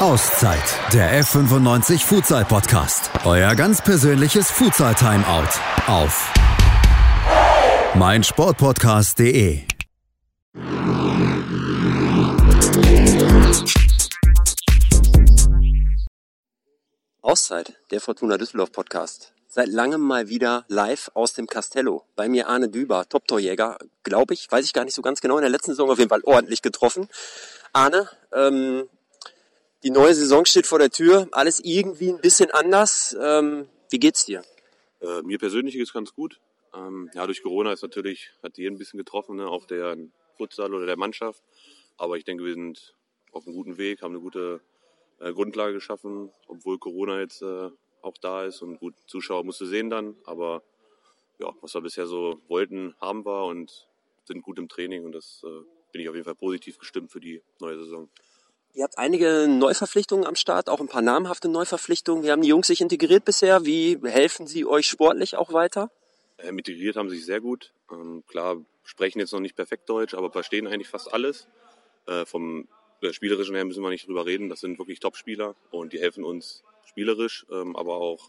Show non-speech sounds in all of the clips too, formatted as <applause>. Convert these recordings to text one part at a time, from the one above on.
Auszeit, der F95 Futsal Podcast. Euer ganz persönliches Futsal Timeout auf meinsportpodcast.de. Auszeit, der Fortuna Düsseldorf Podcast. Seit langem mal wieder live aus dem Castello. Bei mir Arne Düber, Top-Torjäger, glaube ich, weiß ich gar nicht so ganz genau, in der letzten Saison auf jeden Fall ordentlich getroffen. Arne, ähm, die neue Saison steht vor der Tür, alles irgendwie ein bisschen anders. Ähm, wie geht's dir? Äh, mir persönlich geht es ganz gut. Ähm, ja, durch Corona ist natürlich, hat jeden ein bisschen getroffen, ne, auch der Futsal oder der Mannschaft. Aber ich denke, wir sind auf einem guten Weg, haben eine gute äh, Grundlage geschaffen, obwohl Corona jetzt äh, auch da ist und gut, Zuschauer musste sehen dann. Aber ja, was wir bisher so wollten, haben wir und sind gut im Training und das äh, bin ich auf jeden Fall positiv gestimmt für die neue Saison. Ihr habt einige Neuverpflichtungen am Start, auch ein paar namhafte Neuverpflichtungen. Wie haben die Jungs sich integriert bisher? Wie helfen sie euch sportlich auch weiter? Äh, integriert haben sie sich sehr gut. Ähm, klar, sprechen jetzt noch nicht perfekt Deutsch, aber verstehen eigentlich fast alles. Äh, vom äh, Spielerischen her müssen wir nicht drüber reden. Das sind wirklich Top-Spieler und die helfen uns spielerisch, ähm, aber auch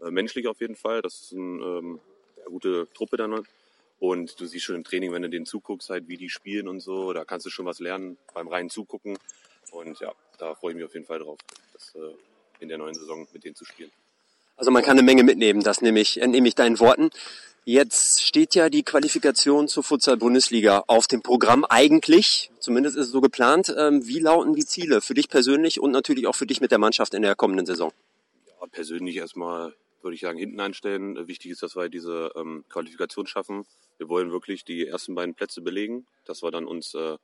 äh, menschlich auf jeden Fall. Das ist eine ähm, gute Truppe dann. Und du siehst schon im Training, wenn du denen zuguckst, halt, wie die spielen und so, da kannst du schon was lernen beim reinen Zugucken. Und ja, da freue ich mich auf jeden Fall drauf, das äh, in der neuen Saison mit denen zu spielen. Also man kann eine Menge mitnehmen, das nehme ich, entnehme ich deinen Worten. Jetzt steht ja die Qualifikation zur Futsal-Bundesliga auf dem Programm eigentlich, zumindest ist es so geplant. Ähm, wie lauten die Ziele für dich persönlich und natürlich auch für dich mit der Mannschaft in der kommenden Saison? Ja, persönlich erstmal würde ich sagen, hinten anstellen. Wichtig ist, dass wir diese ähm, Qualifikation schaffen. Wir wollen wirklich die ersten beiden Plätze belegen, dass wir dann uns äh,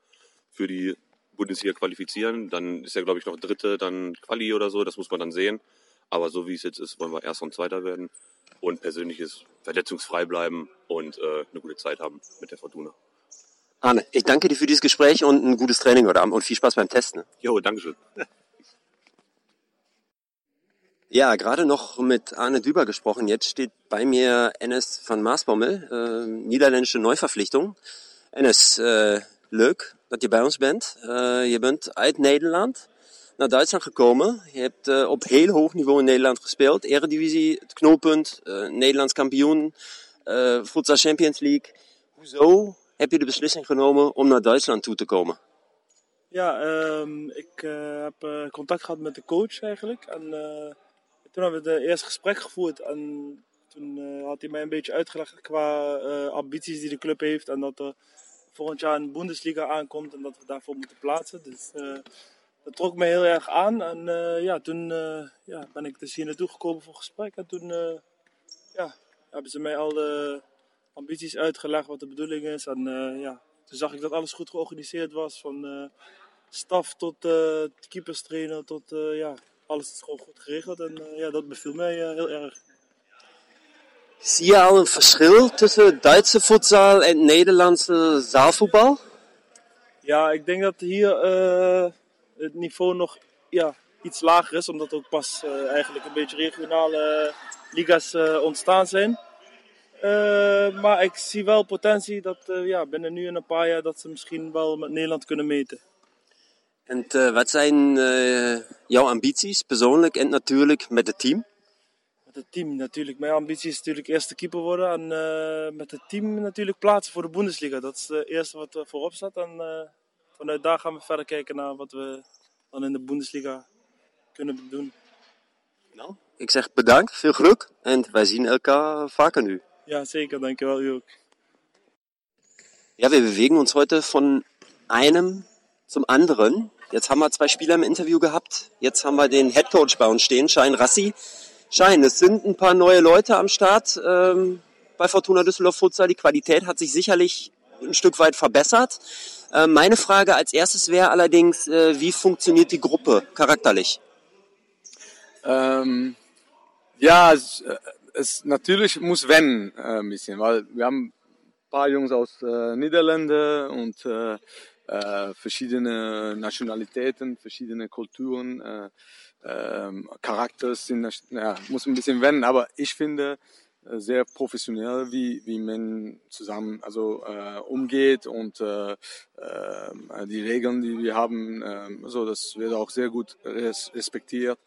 für die Bundesliga qualifizieren. Dann ist ja, glaube ich, noch Dritte, dann Quali oder so. Das muss man dann sehen. Aber so wie es jetzt ist, wollen wir Erster und Zweiter werden. Und persönliches verletzungsfrei bleiben und äh, eine gute Zeit haben mit der Fortuna. Arne, ich danke dir für dieses Gespräch und ein gutes Training heute Abend und viel Spaß beim Testen. Jo, Dankeschön. <laughs> Ja, gerade noch mit Arne Düber gesprochen. Jetzt steht bei mir Enes van Maasbommel, äh, niederländische Neuverpflichtung. Enes, äh, leuk dat je bij ons bent. Uh, je bent uit Nederland naar Duitsland gekomen. Je hebt uh, op heel hoog niveau in Nederland gespeeld. Eredivisie, het knooppunt, uh, Nederlands kampioen, Futsal Champions League. Hoezo heb je de beslissing genomen om naar Duitsland toe te komen? Ja, um, ik heb contact gehad met de coach eigenlijk. En toen hebben we het eerste gesprek gevoerd. En toen had hij mij een beetje uitgelegd qua ambities die de club heeft. En dat volgend jaar een Bundesliga aankomt en dat we daarvoor moeten plaatsen. Dus uh, dat trok me heel erg aan. En uh, ja, toen uh, ja, ben ik dus hier naartoe gekomen voor gesprek. En toen ja, hebben ze mij al de ambities uitgelegd, wat de bedoeling is. En ja, toen zag ik dat alles goed georganiseerd was. Van staf tot keeperstrainer tot ja, alles is gewoon goed geregeld. En ja, dat beviel mij heel erg. Zie je al een verschil tussen Duitse voetbal en Nederlandse zaalvoetbal? Ja, ik denk dat hier uh, het niveau nog ja, iets lager is, omdat er ook pas uh, eigenlijk een beetje regionale liga's uh, ontstaan zijn. maar ik zie wel potentie dat ja, binnen nu en een paar jaar dat ze misschien wel met Nederland kunnen meten. En wat zijn jouw ambities persoonlijk en natuurlijk met het team? Met het team natuurlijk. Mijn ambitie is natuurlijk eerste keeper worden. En uh, met het team natuurlijk plaatsen voor de Bundesliga. Dat is het eerste wat er voorop staat. En uh, vanuit daar gaan we verder kijken naar wat we dan in de Bundesliga kunnen doen. Nou, ik zeg bedankt, veel geluk. En wij zien elkaar vaker nu. Ja, zeker. Dankjewel, u ook. Ja, wir bewegen uns heute von einem zum anderen. Jetzt haben wir zwei Spieler im Interview gehabt. Jetzt haben wir den Headcoach bei uns stehen, Schein Rassi. Schein. Es sind ein paar neue Leute am Start ähm, bei Fortuna Düsseldorf Futsal. Die Qualität hat sich sicherlich ein Stück weit verbessert. Äh, meine Frage als erstes wäre allerdings, äh, wie funktioniert die Gruppe charakterlich? Ähm, ja, es, es, natürlich muss wenn äh, ein bisschen, weil wir haben ein paar Jungs aus äh, Niederlande und äh, äh, verschiedene Nationalitäten, verschiedene Kulturen. Äh, ähm, Charakters sind, ja, muss ein bisschen wenden, aber ich finde, äh, sehr professionell, wie, wie man zusammen also äh, umgeht und äh, äh, die Regeln, die wir haben, äh, also das wird auch sehr gut respektiert.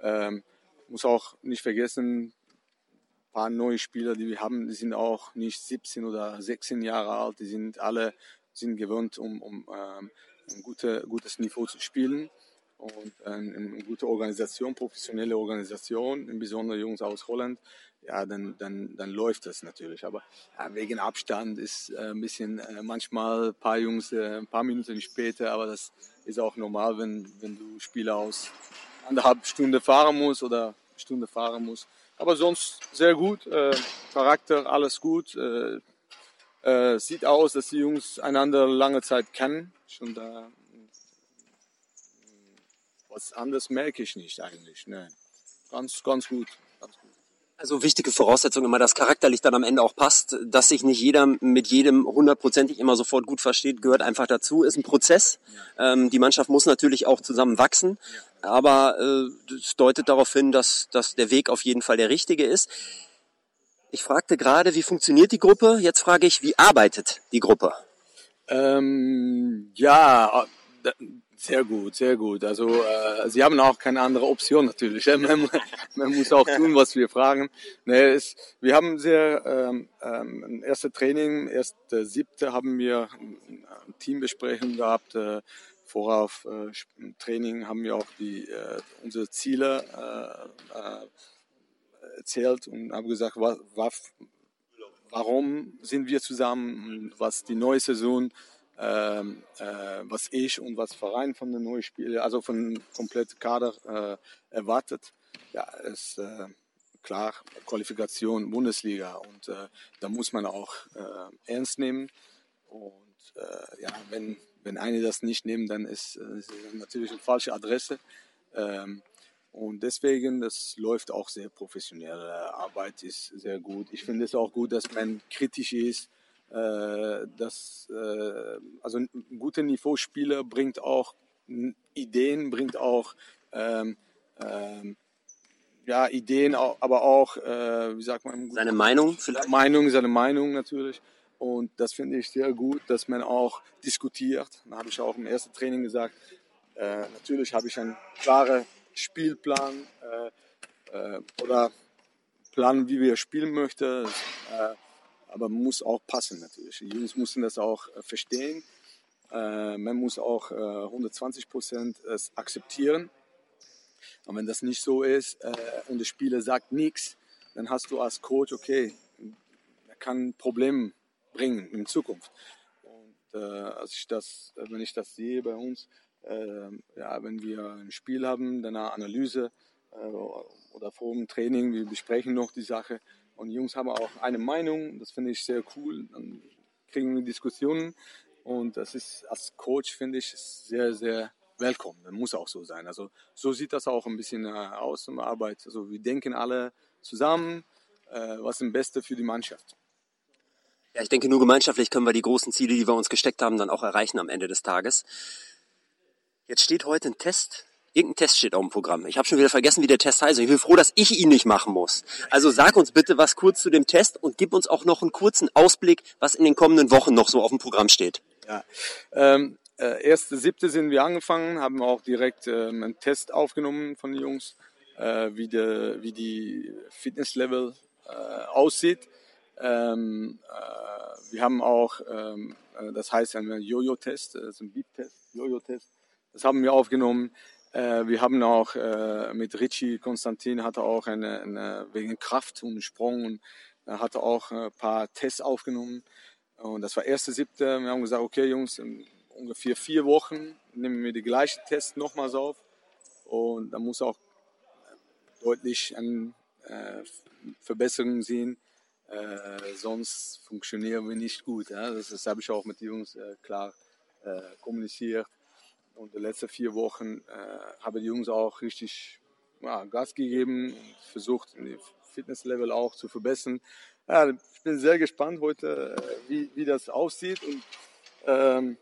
Ähm, muss auch nicht vergessen, ein paar neue Spieler, die wir haben, die sind auch nicht 17 oder 16 Jahre alt, die sind alle sind gewöhnt, um, um ähm, ein gute, gutes Niveau zu spielen und eine, eine gute Organisation, professionelle Organisation, insbesondere Jungs aus Holland, ja, dann, dann, dann läuft das natürlich. Aber ja, wegen Abstand ist äh, ein bisschen äh, manchmal ein paar Jungs äh, ein paar Minuten später, aber das ist auch normal, wenn, wenn du Spieler aus anderthalb Stunden fahren musst oder Stunde fahren musst. Aber sonst sehr gut, Charakter, alles gut. Sieht aus, dass die Jungs einander lange Zeit kennen. Schon da was anderes merke ich nicht eigentlich. Ne. Ganz, ganz gut. Ganz gut. Also wichtige Voraussetzung immer, dass charakterlich dann am Ende auch passt, dass sich nicht jeder mit jedem hundertprozentig immer sofort gut versteht, gehört einfach dazu, ist ein Prozess. Ja. Ähm, die Mannschaft muss natürlich auch zusammen wachsen, ja. aber äh, es deutet darauf hin, dass, dass der Weg auf jeden Fall der richtige ist. Ich fragte gerade, wie funktioniert die Gruppe? Jetzt frage ich, wie arbeitet die Gruppe? Ähm, ja, sehr gut, sehr gut. Also äh, sie haben auch keine andere Option natürlich. <laughs> Man, man muss auch tun, was wir fragen. Nee, es, wir haben sehr ähm, ähm, ein erstes Training, erst äh, siebte haben wir eine Teambesprechung gehabt. Äh, vorauf äh, Training haben wir auch die äh, unsere Ziele äh, äh, erzählt und haben gesagt, was, was, warum sind wir zusammen, was die neue Saison ähm, äh, was ich und was Verein von den neuen Spielern, also von komplett Kader äh, erwartet. Ja, ist äh, klar Qualifikation Bundesliga und äh, da muss man auch äh, ernst nehmen. Und äh, ja, wenn wenn eine das nicht nehmen, dann ist es natürlich eine falsche Adresse. Ähm, und deswegen, das läuft auch sehr professionell. Arbeit ist sehr gut. Ich finde es auch gut, dass man kritisch ist das, äh, also ein guter Niveauspieler bringt auch Ideen, bringt auch ähm, ähm, ja, Ideen, aber auch, äh, wie sagt man? Seine Meinung vielleicht? Meinung, seine Meinung natürlich. Und das finde ich sehr gut, dass man auch diskutiert. Da habe ich auch im ersten Training gesagt, äh, natürlich habe ich einen klaren Spielplan äh, äh, oder Plan, wie wir spielen möchten. Äh, aber muss auch passen natürlich. Die Jungs müssen das auch äh, verstehen. Äh, man muss auch 120 äh, Prozent es akzeptieren. Und wenn das nicht so ist und der Spieler sagt nichts, dann hast du als Coach, okay, er kann Probleme bringen in Zukunft. Und als ich das, wenn ich das sehe bei uns, ja, wenn wir ein Spiel haben, danach Analyse oder vor dem Training, wir besprechen noch die Sache, und die Jungs haben auch eine Meinung, das finde ich sehr cool. Dann kriegen wir Diskussionen und das ist als Coach, finde ich, sehr, sehr willkommen. Das muss auch so sein. Also so sieht das auch ein bisschen äh, aus in der Arbeit. Also wir denken alle zusammen, äh, was ist das Beste für die Mannschaft. Ja, ich denke, nur gemeinschaftlich können wir die großen Ziele, die wir uns gesteckt haben, dann auch erreichen am Ende des Tages. Jetzt steht heute ein Test Irgendein Test steht auf dem Programm. Ich habe schon wieder vergessen, wie der Test heißt. Ich bin froh, dass ich ihn nicht machen muss. Also sag uns bitte was kurz zu dem Test und gib uns auch noch einen kurzen Ausblick, was in den kommenden Wochen noch so auf dem Programm steht. Ja, ähm, äh, erste siebte sind wir angefangen, haben auch direkt ähm, einen Test aufgenommen von den Jungs, äh, wie, de, wie die Fitnesslevel äh, aussieht. Ähm, äh, wir haben auch, ähm, äh, das heißt ein Jojo-Test, ist ein Beep-Test, Jojo-Test. Das haben wir aufgenommen. Äh, wir haben auch äh, mit Richie Konstantin hatte auch eine, eine wegen Kraft und Sprung und er hatte auch ein paar Tests aufgenommen. Und das war erste siebte. Wir haben gesagt, okay Jungs, in ungefähr vier Wochen nehmen wir die gleichen Tests nochmals auf. Und da muss auch deutlich eine äh, Verbesserung sehen. Äh, sonst funktionieren wir nicht gut. Ja? Das, das habe ich auch mit den Jungs äh, klar äh, kommuniziert. Und die letzten vier Wochen äh, haben die Jungs auch richtig ja, Gas gegeben und versucht, die Fitnesslevel auch zu verbessern. Ja, ich bin sehr gespannt heute, äh, wie, wie das aussieht. Und ähm,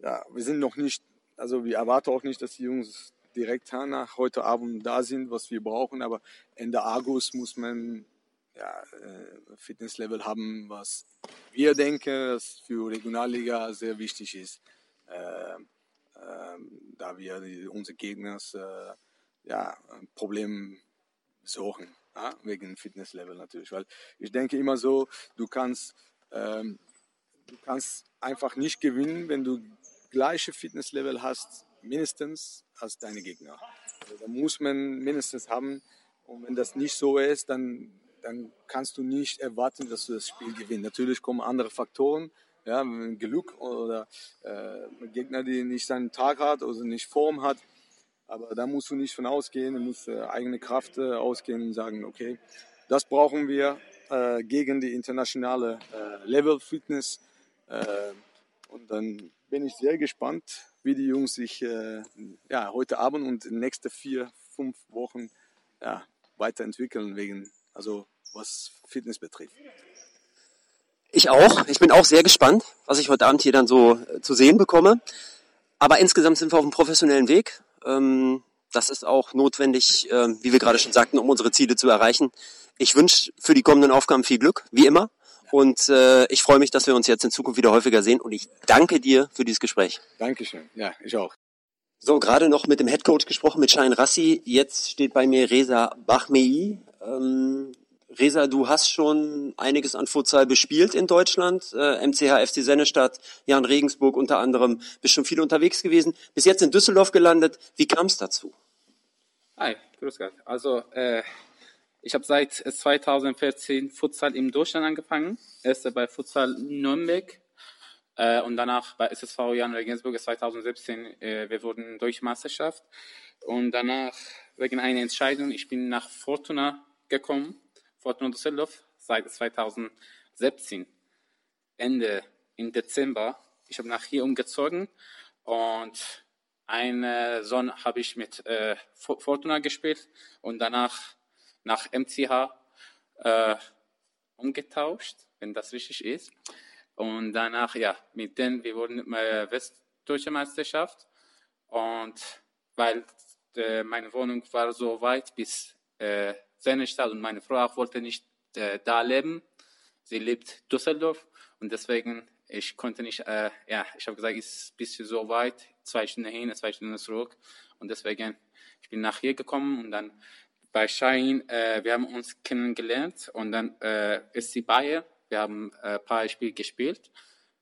ja, wir sind noch nicht, also wir erwarten auch nicht, dass die Jungs direkt nach heute Abend da sind, was wir brauchen. Aber Ende August muss man ja, äh, Fitnesslevel haben, was wir denken, dass für Regionalliga sehr wichtig ist, äh, äh, da wir die, unsere Gegner äh, ja, Problem suchen, ja, wegen Fitnesslevel natürlich. Weil ich denke immer so, du kannst, ähm, du kannst einfach nicht gewinnen, wenn du gleiche Fitnesslevel hast, mindestens als deine Gegner. Also da muss man mindestens haben. Und wenn das nicht so ist, dann dann kannst du nicht erwarten, dass du das Spiel gewinnst. Natürlich kommen andere Faktoren, ja, Glück oder äh, Gegner, der nicht seinen Tag hat oder nicht Form hat. Aber da musst du nicht von ausgehen, du musst äh, eigene Kraft äh, ausgehen und sagen, okay, das brauchen wir äh, gegen die internationale äh, Level Fitness. Äh, und dann bin ich sehr gespannt, wie die Jungs sich äh, ja, heute Abend und in den nächsten vier, fünf Wochen ja, weiterentwickeln, wegen, also was Fitness betrifft. Ich auch. Ich bin auch sehr gespannt, was ich heute Abend hier dann so äh, zu sehen bekomme. Aber insgesamt sind wir auf einem professionellen Weg. Ähm, das ist auch notwendig, äh, wie wir gerade schon sagten, um unsere Ziele zu erreichen. Ich wünsche für die kommenden Aufgaben viel Glück, wie immer. Und äh, ich freue mich, dass wir uns jetzt in Zukunft wieder häufiger sehen. Und ich danke dir für dieses Gespräch. Dankeschön. Ja, ich auch. So, gerade noch mit dem Headcoach gesprochen, mit Schein Rassi. Jetzt steht bei mir Reza Bachmei. Ähm, Resa, du hast schon einiges an Futsal bespielt in Deutschland. Äh, MCH FC Sennestadt, Jan Regensburg unter anderem. Bist schon viel unterwegs gewesen. Bis jetzt in Düsseldorf gelandet. Wie kam es dazu? Hi, grüß Gott. Also, äh, ich habe seit 2014 Futsal in Deutschland angefangen. Erst bei Futsal Nürnberg äh, und danach bei SSV Jan Regensburg 2017. Äh, wir wurden durch Meisterschaft und danach wegen einer Entscheidung, ich bin nach Fortuna gekommen Fortuna Düsseldorf seit 2017. Ende im Dezember. Ich habe nach hier umgezogen und eine Saison habe ich mit äh, Fortuna gespielt und danach nach MCH äh, umgetauscht, wenn das richtig ist. Und danach, ja, mit denen, wir wurden äh, Westdeutsche Meisterschaft und weil äh, meine Wohnung war so weit bis äh, seine Stadt und meine Frau auch wollte nicht äh, da leben. Sie lebt Düsseldorf und deswegen ich konnte nicht, äh, ja, ich habe gesagt, es ist ein bisschen so weit, zwei Stunden hin, zwei Stunden zurück. Und deswegen ich bin nach hier gekommen und dann bei Schein, äh, wir haben uns kennengelernt und dann äh, ist sie Bayer, wir haben äh, ein paar Spiele gespielt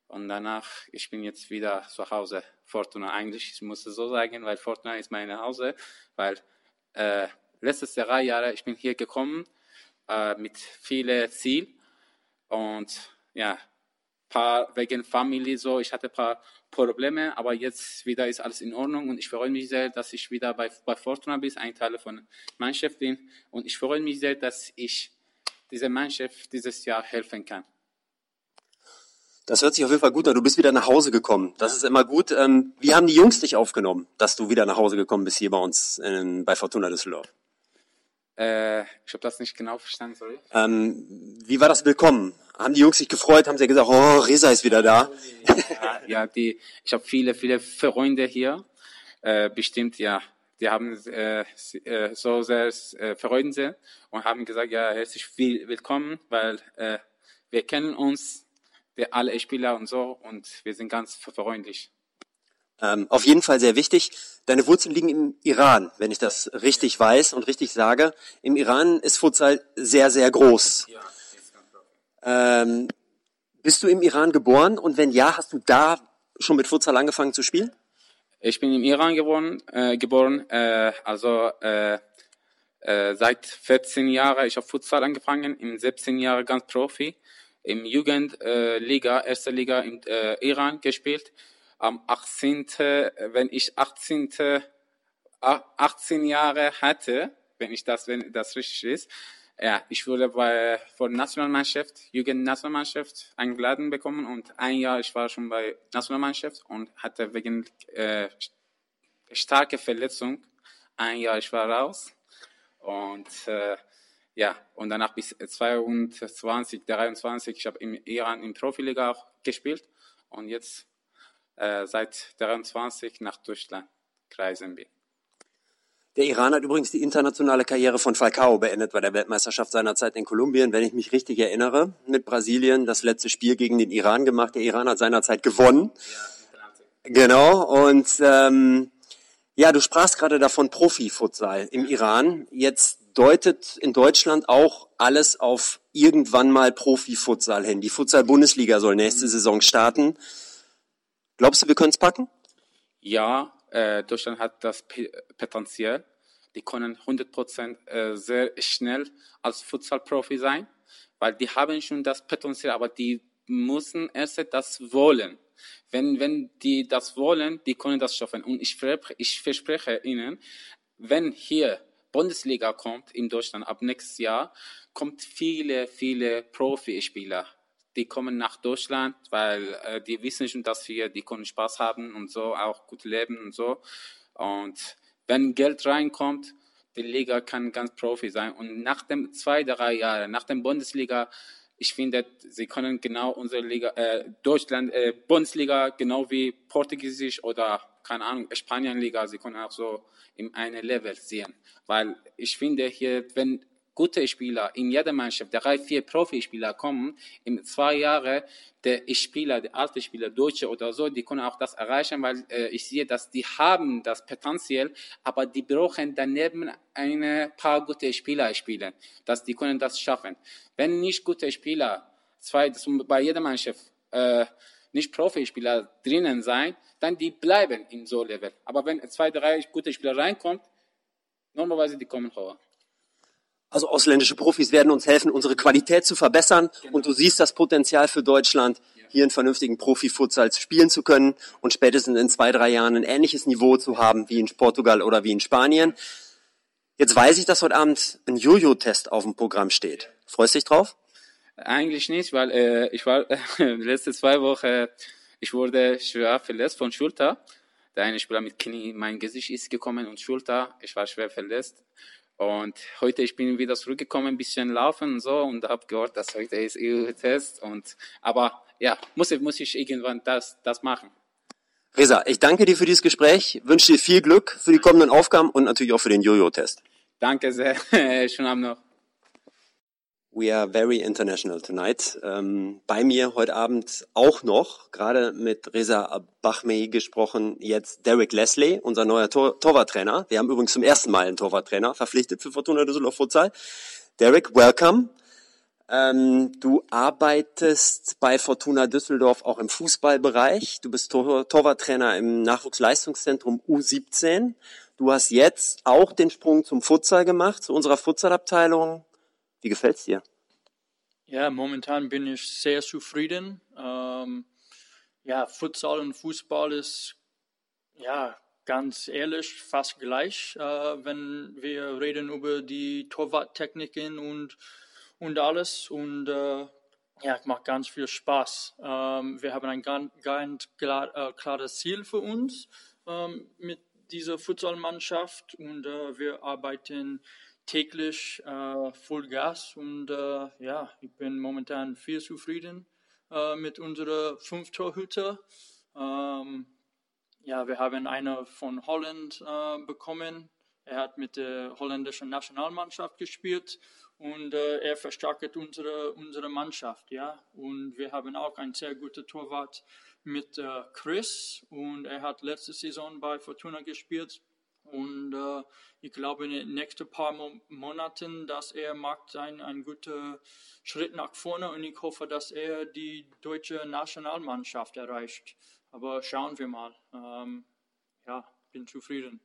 und danach, ich bin jetzt wieder zu Hause, Fortuna eigentlich, ich muss es so sagen, weil Fortuna ist mein Hause, weil äh, letztes drei Jahre, ich bin hier gekommen äh, mit vielen Zielen und ja, paar wegen Familie so, ich hatte ein paar Probleme, aber jetzt wieder ist alles in Ordnung und ich freue mich sehr, dass ich wieder bei, bei Fortuna bin, ein Teil von Mannschaft bin und ich freue mich sehr, dass ich dieser Mannschaft dieses Jahr helfen kann. Das hört sich auf jeden Fall gut an. Du bist wieder nach Hause gekommen. Das ist immer gut. Ähm, wie haben die Jungs dich aufgenommen, dass du wieder nach Hause gekommen bist hier bei uns in, bei Fortuna Düsseldorf? Äh, ich habe das nicht genau verstanden, sorry. Ähm, wie war das Willkommen? Haben die Jungs sich gefreut? Haben sie gesagt, oh, Resa ist wieder da? ja, ja die, ich habe viele, viele Freunde hier. Äh, bestimmt, ja. Die haben äh, äh so sehr äh, freuen sie und haben gesagt, ja, herzlich willkommen, weil äh, wir kennen uns, wir alle Spieler und so und wir sind ganz freundlich. Ähm, auf jeden Fall sehr wichtig. Deine Wurzeln liegen im Iran, wenn ich das richtig weiß und richtig sage. Im Iran ist Futsal sehr, sehr groß. Ähm, bist du im Iran geboren und wenn ja, hast du da schon mit Futsal angefangen zu spielen? Ich bin im Iran geboren, äh, geboren äh, also äh, äh, seit 14 Jahren. Ich habe Futsal angefangen, im 17 Jahren ganz Profi, im Jugendliga, äh, erste Liga im äh, Iran gespielt am 18., wenn ich 18., 18 Jahre hatte, wenn ich das, wenn das richtig ist, ja, ich wurde bei, von Nationalmannschaft, Jugendnationalmannschaft eingeladen bekommen und ein Jahr, ich war schon bei Nationalmannschaft und hatte wegen äh, starke Verletzung ein Jahr, ich war raus und äh, ja, und danach bis 22, 23, ich habe im Iran im Profiliga auch gespielt und jetzt äh, seit 23 nach Deutschland reisen bin. Der Iran hat übrigens die internationale Karriere von Falcao beendet bei der Weltmeisterschaft seiner Zeit in Kolumbien, wenn ich mich richtig erinnere, mit Brasilien das letzte Spiel gegen den Iran gemacht. Der Iran hat seinerzeit gewonnen. Genau, und ähm, ja, du sprachst gerade davon Profifutsal im Iran. Jetzt deutet in Deutschland auch alles auf irgendwann mal Profifutsal hin. Die Futsal-Bundesliga soll nächste Saison starten. Glaubst du, wir können es packen? Ja, äh, Deutschland hat das P Potenzial. Die können 100% äh, sehr schnell als Futsal-Profi sein, weil die haben schon das Potenzial, aber die müssen erst das wollen. Wenn, wenn die das wollen, die können das schaffen. Und ich, ich verspreche Ihnen, wenn hier Bundesliga kommt in Deutschland ab nächstes Jahr, kommt viele, viele Profispieler. Die kommen nach Deutschland, weil äh, die wissen schon, dass wir, die können Spaß haben und so, auch gut leben und so. Und wenn Geld reinkommt, die Liga kann ganz Profi sein. Und nach dem zwei, drei Jahren, nach dem Bundesliga, ich finde, sie können genau unsere Liga, äh, Deutschland, äh, Bundesliga, genau wie Portugiesisch oder, keine Ahnung, Spanienliga, sie können auch so in einem Level sehen. Weil ich finde hier, wenn gute Spieler in jeder Mannschaft, drei, vier Profispieler kommen, in zwei Jahren, der Spieler, der alte Spieler, Deutsche oder so, die können auch das erreichen, weil äh, ich sehe, dass die haben das Potenzial, aber die brauchen daneben ein paar gute Spieler spielen, dass die können das schaffen. Wenn nicht gute Spieler, zwei, bei jeder Mannschaft, äh, nicht Profispieler drinnen sein, dann die bleiben in so Level. Aber wenn zwei, drei gute Spieler reinkommen, normalerweise die kommen hoch. Also ausländische Profis werden uns helfen, unsere Qualität zu verbessern. Genau. Und du siehst das Potenzial für Deutschland, hier einen vernünftigen Profi-Futsal spielen zu können und spätestens in zwei, drei Jahren ein ähnliches Niveau zu haben wie in Portugal oder wie in Spanien. Jetzt weiß ich, dass heute Abend ein Jojo-Test auf dem Programm steht. Freust du dich drauf? Eigentlich nicht, weil äh, ich war äh, <laughs> letzte zwei Wochen, ich wurde schwer verletzt von Schulter. Der eine Spieler mit Knie, mein Gesicht ist gekommen und Schulter, ich war schwer verletzt. Und heute ich bin wieder zurückgekommen, ein bisschen laufen und so und habe gehört, dass heute ist EU-Test und aber ja, muss ich muss ich irgendwann das das machen. Reza, ich danke dir für dieses Gespräch, wünsche dir viel Glück für die kommenden Aufgaben und natürlich auch für den Jojo-Test. Danke sehr, <laughs> schönen Abend noch. We are very international tonight. Ähm, bei mir heute Abend auch noch, gerade mit Reza Bachmei gesprochen, jetzt Derek Leslie, unser neuer Tor Torwarttrainer. Wir haben übrigens zum ersten Mal einen Torwarttrainer verpflichtet für Fortuna Düsseldorf Futsal. Derek, welcome. Ähm, du arbeitest bei Fortuna Düsseldorf auch im Fußballbereich. Du bist Tor Torwarttrainer im Nachwuchsleistungszentrum U17. Du hast jetzt auch den Sprung zum Futsal gemacht, zu unserer Futsalabteilung. Wie gefällt's dir? Ja, momentan bin ich sehr zufrieden. Ähm, ja, Futsal und Fußball ist ja ganz ehrlich fast gleich, äh, wenn wir reden über die Torwarttechniken und und alles und äh, ja, macht ganz viel Spaß. Ähm, wir haben ein ganz, ganz klar, äh, klares Ziel für uns ähm, mit dieser Futsalmannschaft und äh, wir arbeiten täglich äh, Full Gas und äh, ja, ich bin momentan viel zufrieden äh, mit unserer fünf Torhüter. Ähm, ja, wir haben einen von Holland äh, bekommen. Er hat mit der holländischen Nationalmannschaft gespielt und äh, er verstärkt unsere, unsere Mannschaft. Ja? Und wir haben auch einen sehr guten Torwart mit äh, Chris und er hat letzte Saison bei Fortuna gespielt und äh, ich glaube, in den nächsten paar Mo Monaten, dass er macht einen, einen guten Schritt nach vorne und ich hoffe, dass er die deutsche Nationalmannschaft erreicht. Aber schauen wir mal. Ähm, ja, bin zufrieden.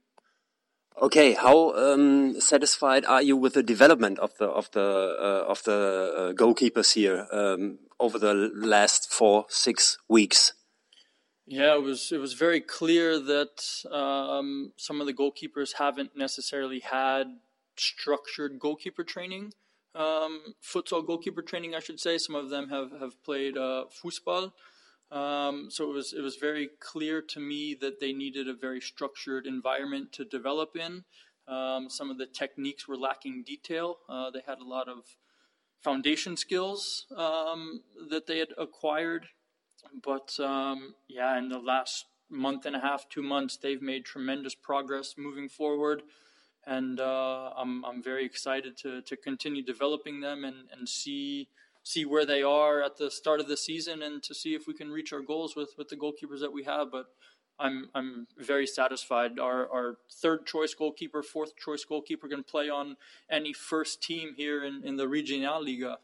Okay, how um, satisfied are you with the development of the of the uh, of the uh, goalkeepers here um, over the last four six weeks? Yeah, it was it was very clear that um, some of the goalkeepers haven't necessarily had structured goalkeeper training, um, futsal goalkeeper training, I should say. Some of them have have played uh, football, um, so it was it was very clear to me that they needed a very structured environment to develop in. Um, some of the techniques were lacking detail. Uh, they had a lot of foundation skills um, that they had acquired but um, yeah, in the last month and a half, two months, they've made tremendous progress moving forward. and uh, I'm I'm very excited to to continue developing them and and see see where they are at the start of the season and to see if we can reach our goals with with the goalkeepers that we have. But I'm I'm very satisfied. Our our third choice goalkeeper, fourth choice goalkeeper can play on any first team here in, in the Regionalliga,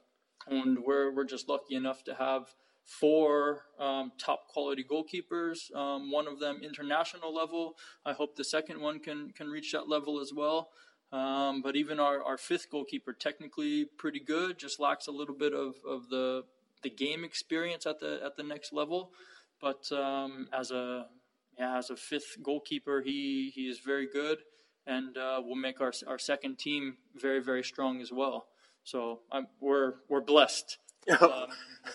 and we're we're just lucky enough to have four um, top quality goalkeepers. Um, one of them international level. I hope the second one can can reach that level as well. Um, but even our, our fifth goalkeeper, technically pretty good, just lacks a little bit of, of the the game experience at the at the next level. But um, as a yeah, as a fifth goalkeeper, he he is very good, and uh, will make our our second team very very strong as well. So I'm, we're we're blessed. Um,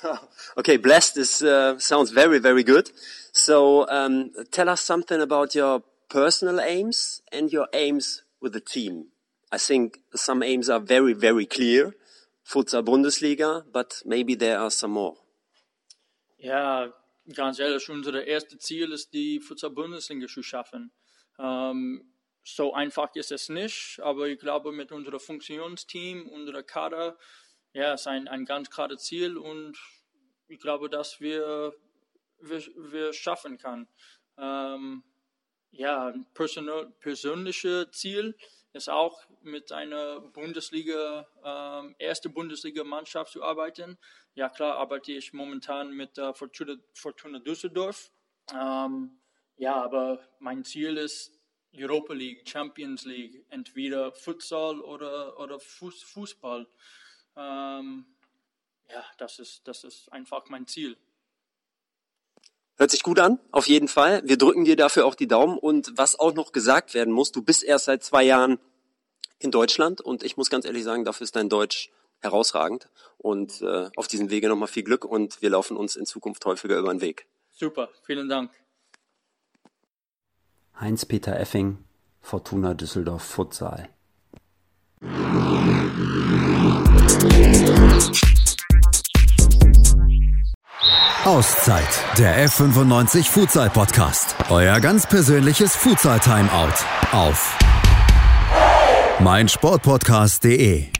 <laughs> okay, blessed is uh, sounds very very good. So um, tell us something about your personal aims and your aims with the team. I think some aims are very very clear, Futsal Bundesliga, but maybe there are some more. Ja, ganz ehrlich, unser erstes Ziel ist, die Futsal-Bundesliga zu schaffen. Ähm, so einfach ist es nicht, aber ich glaube, mit unserem Funktionsteam, unserer Kader, ja, ist ein, ein ganz klares Ziel und ich glaube, dass wir, wir, wir schaffen kann. Ähm, ja, ein persönliches Ziel ist auch mit einer Bundesliga, ähm, erste Bundesliga-Mannschaft zu arbeiten. Ja, klar, arbeite ich momentan mit äh, Fortuna, Fortuna Düsseldorf. Ähm, ja, aber mein Ziel ist Europa League, Champions League, entweder Futsal oder, oder Fuß, Fußball. Ähm, ja, das ist, das ist einfach mein Ziel. Hört sich gut an, auf jeden Fall. Wir drücken dir dafür auch die Daumen. Und was auch noch gesagt werden muss, du bist erst seit zwei Jahren in Deutschland und ich muss ganz ehrlich sagen, dafür ist dein Deutsch herausragend. Und äh, auf diesem Wege nochmal viel Glück und wir laufen uns in Zukunft häufiger über den Weg. Super, vielen Dank. Heinz-Peter Effing, Fortuna Düsseldorf Futsal. Auszeit, der F95 Futsal Podcast. Euer ganz persönliches Futsal Timeout auf meinsportpodcast.de.